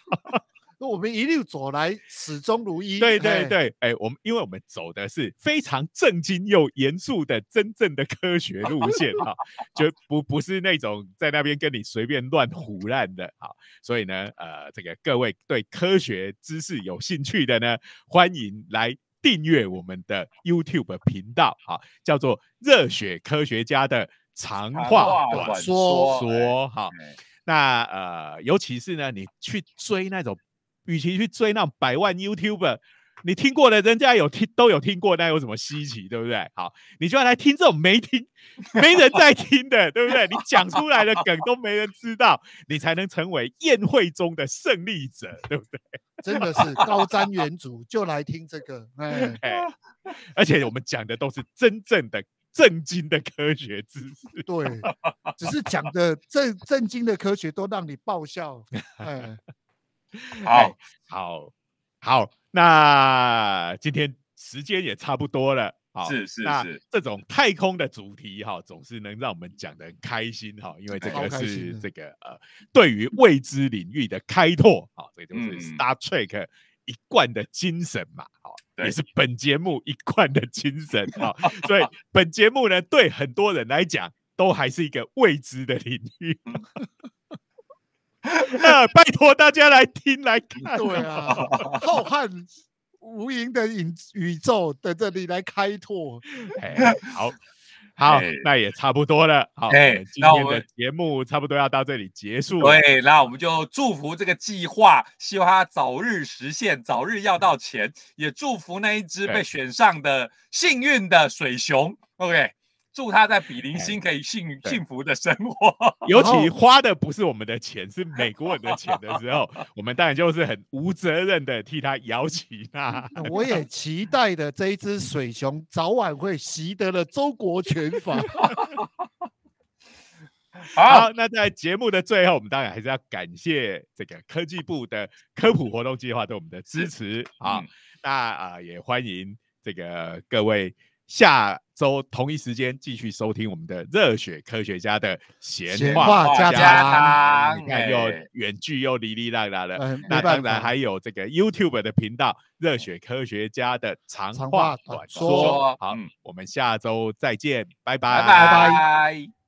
那我们一路走来，始终如一。对对对，哎，我们因为我们走的是非常正经又严肃的真正的科学路线哈，就 不不是那种在那边跟你随便乱胡乱的哈。所以呢，呃，这个各位对科学知识有兴趣的呢，欢迎来订阅我们的 YouTube 频道，哈，叫做“热血科学家”的长话短说说哈。那呃，尤其是呢，你去追那种。与其去追那百万 YouTuber，你听过的，人家有听都有听过，那有什么稀奇，对不对？好，你就要来听这种没听、没人在听的，对不对？你讲出来的梗都没人知道，你才能成为宴会中的胜利者，对不对？真的是高瞻远瞩，就来听这个，哎，而且我们讲的都是真正的震惊的科学知识，对，只是讲的震震惊的科学都让你爆笑，哎。好好好，那今天时间也差不多了。好，是是是，这种太空的主题哈，总是能让我们讲的很开心哈，因为这个是这个呃，对于未知领域的开拓，好，这就是 Star Trek 一贯的精神嘛，好，也是本节目一贯的精神 哈。所以本节目呢，对很多人来讲，都还是一个未知的领域。那拜托大家来听来看，对啊，浩瀚无垠的宇宇宙在这里来开拓。好好，那也差不多了。好，今天的节目差不多要到这里结束。对，那我们就祝福这个计划，希望它早日实现，早日要到钱。也祝福那一只被选上的幸运的水熊。OK。祝他在比邻星可以幸幸福的生活。尤其花的不是我们的钱，是美国人的钱的时候，我们当然就是很无责任的替他摇旗呐。我也期待的这一只水熊早晚会习得了周国拳法。好，那在节目的最后，我们当然还是要感谢这个科技部的科普活动计划对我们的支持啊。那啊，也欢迎这个各位。下周同一时间继续收听我们的热血科学家的闲话家常，你看又远距又哩哩啦啦的。那当然还有这个 YouTube 的频道“热血科学家”的长话短说。好，我们下周再见，拜拜拜拜。